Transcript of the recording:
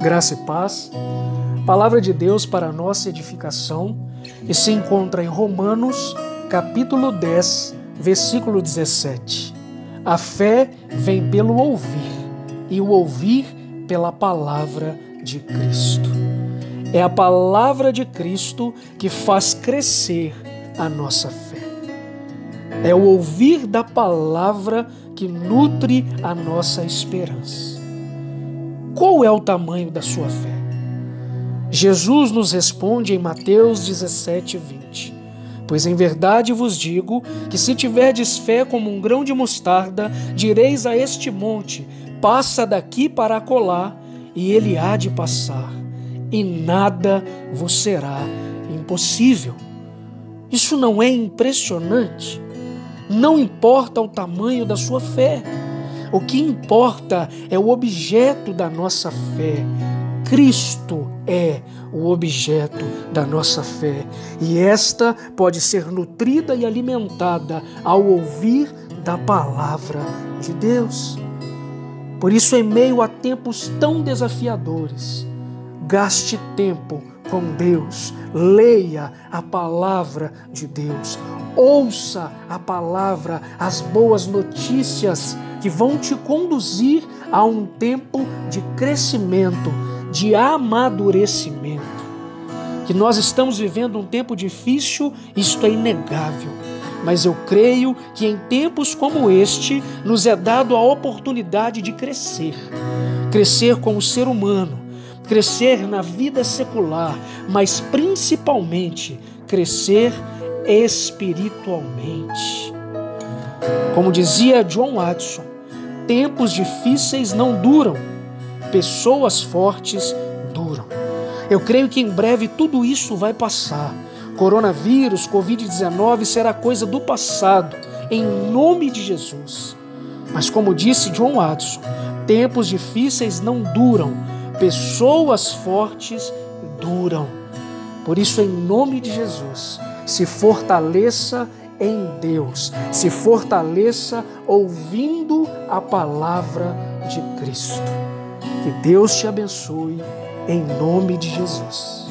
Graça e paz. Palavra de Deus para nossa edificação e se encontra em Romanos, capítulo 10, versículo 17. A fé vem pelo ouvir e o ouvir pela palavra de Cristo. É a palavra de Cristo que faz crescer a nossa fé. É o ouvir da palavra que nutre a nossa esperança. Qual é o tamanho da sua fé? Jesus nos responde em Mateus 17, 20. Pois em verdade vos digo que se tiverdes fé como um grão de mostarda, direis a este monte: passa daqui para acolá, e ele há de passar, e nada vos será impossível. Isso não é impressionante? Não importa o tamanho da sua fé. O que importa é o objeto da nossa fé. Cristo é o objeto da nossa fé. E esta pode ser nutrida e alimentada ao ouvir da palavra de Deus. Por isso, em meio a tempos tão desafiadores, gaste tempo com Deus, leia a palavra de Deus, ouça a palavra, as boas notícias que vão te conduzir a um tempo de crescimento, de amadurecimento. Que nós estamos vivendo um tempo difícil, isto é inegável. Mas eu creio que em tempos como este nos é dado a oportunidade de crescer. Crescer como ser humano, crescer na vida secular, mas principalmente crescer espiritualmente. Como dizia John Watson, tempos difíceis não duram, pessoas fortes duram. Eu creio que em breve tudo isso vai passar. Coronavírus, Covid-19 será coisa do passado, em nome de Jesus. Mas como disse John Watson, tempos difíceis não duram, pessoas fortes duram. Por isso, em nome de Jesus, se fortaleça em Deus, se fortaleça ouvindo a palavra de Cristo. Que Deus te abençoe, em nome de Jesus.